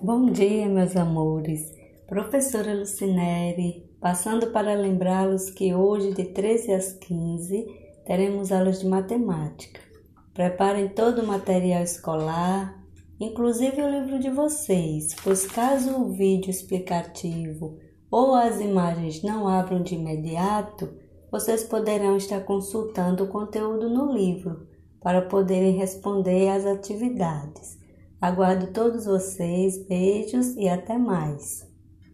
Bom dia, meus amores. Professora Lucinere, passando para lembrá-los que hoje, de 13 às 15, teremos aulas de matemática. Preparem todo o material escolar, inclusive o livro de vocês, pois caso o vídeo explicativo ou as imagens não abram de imediato, vocês poderão estar consultando o conteúdo no livro para poderem responder às atividades. Aguardo todos vocês, beijos e até mais.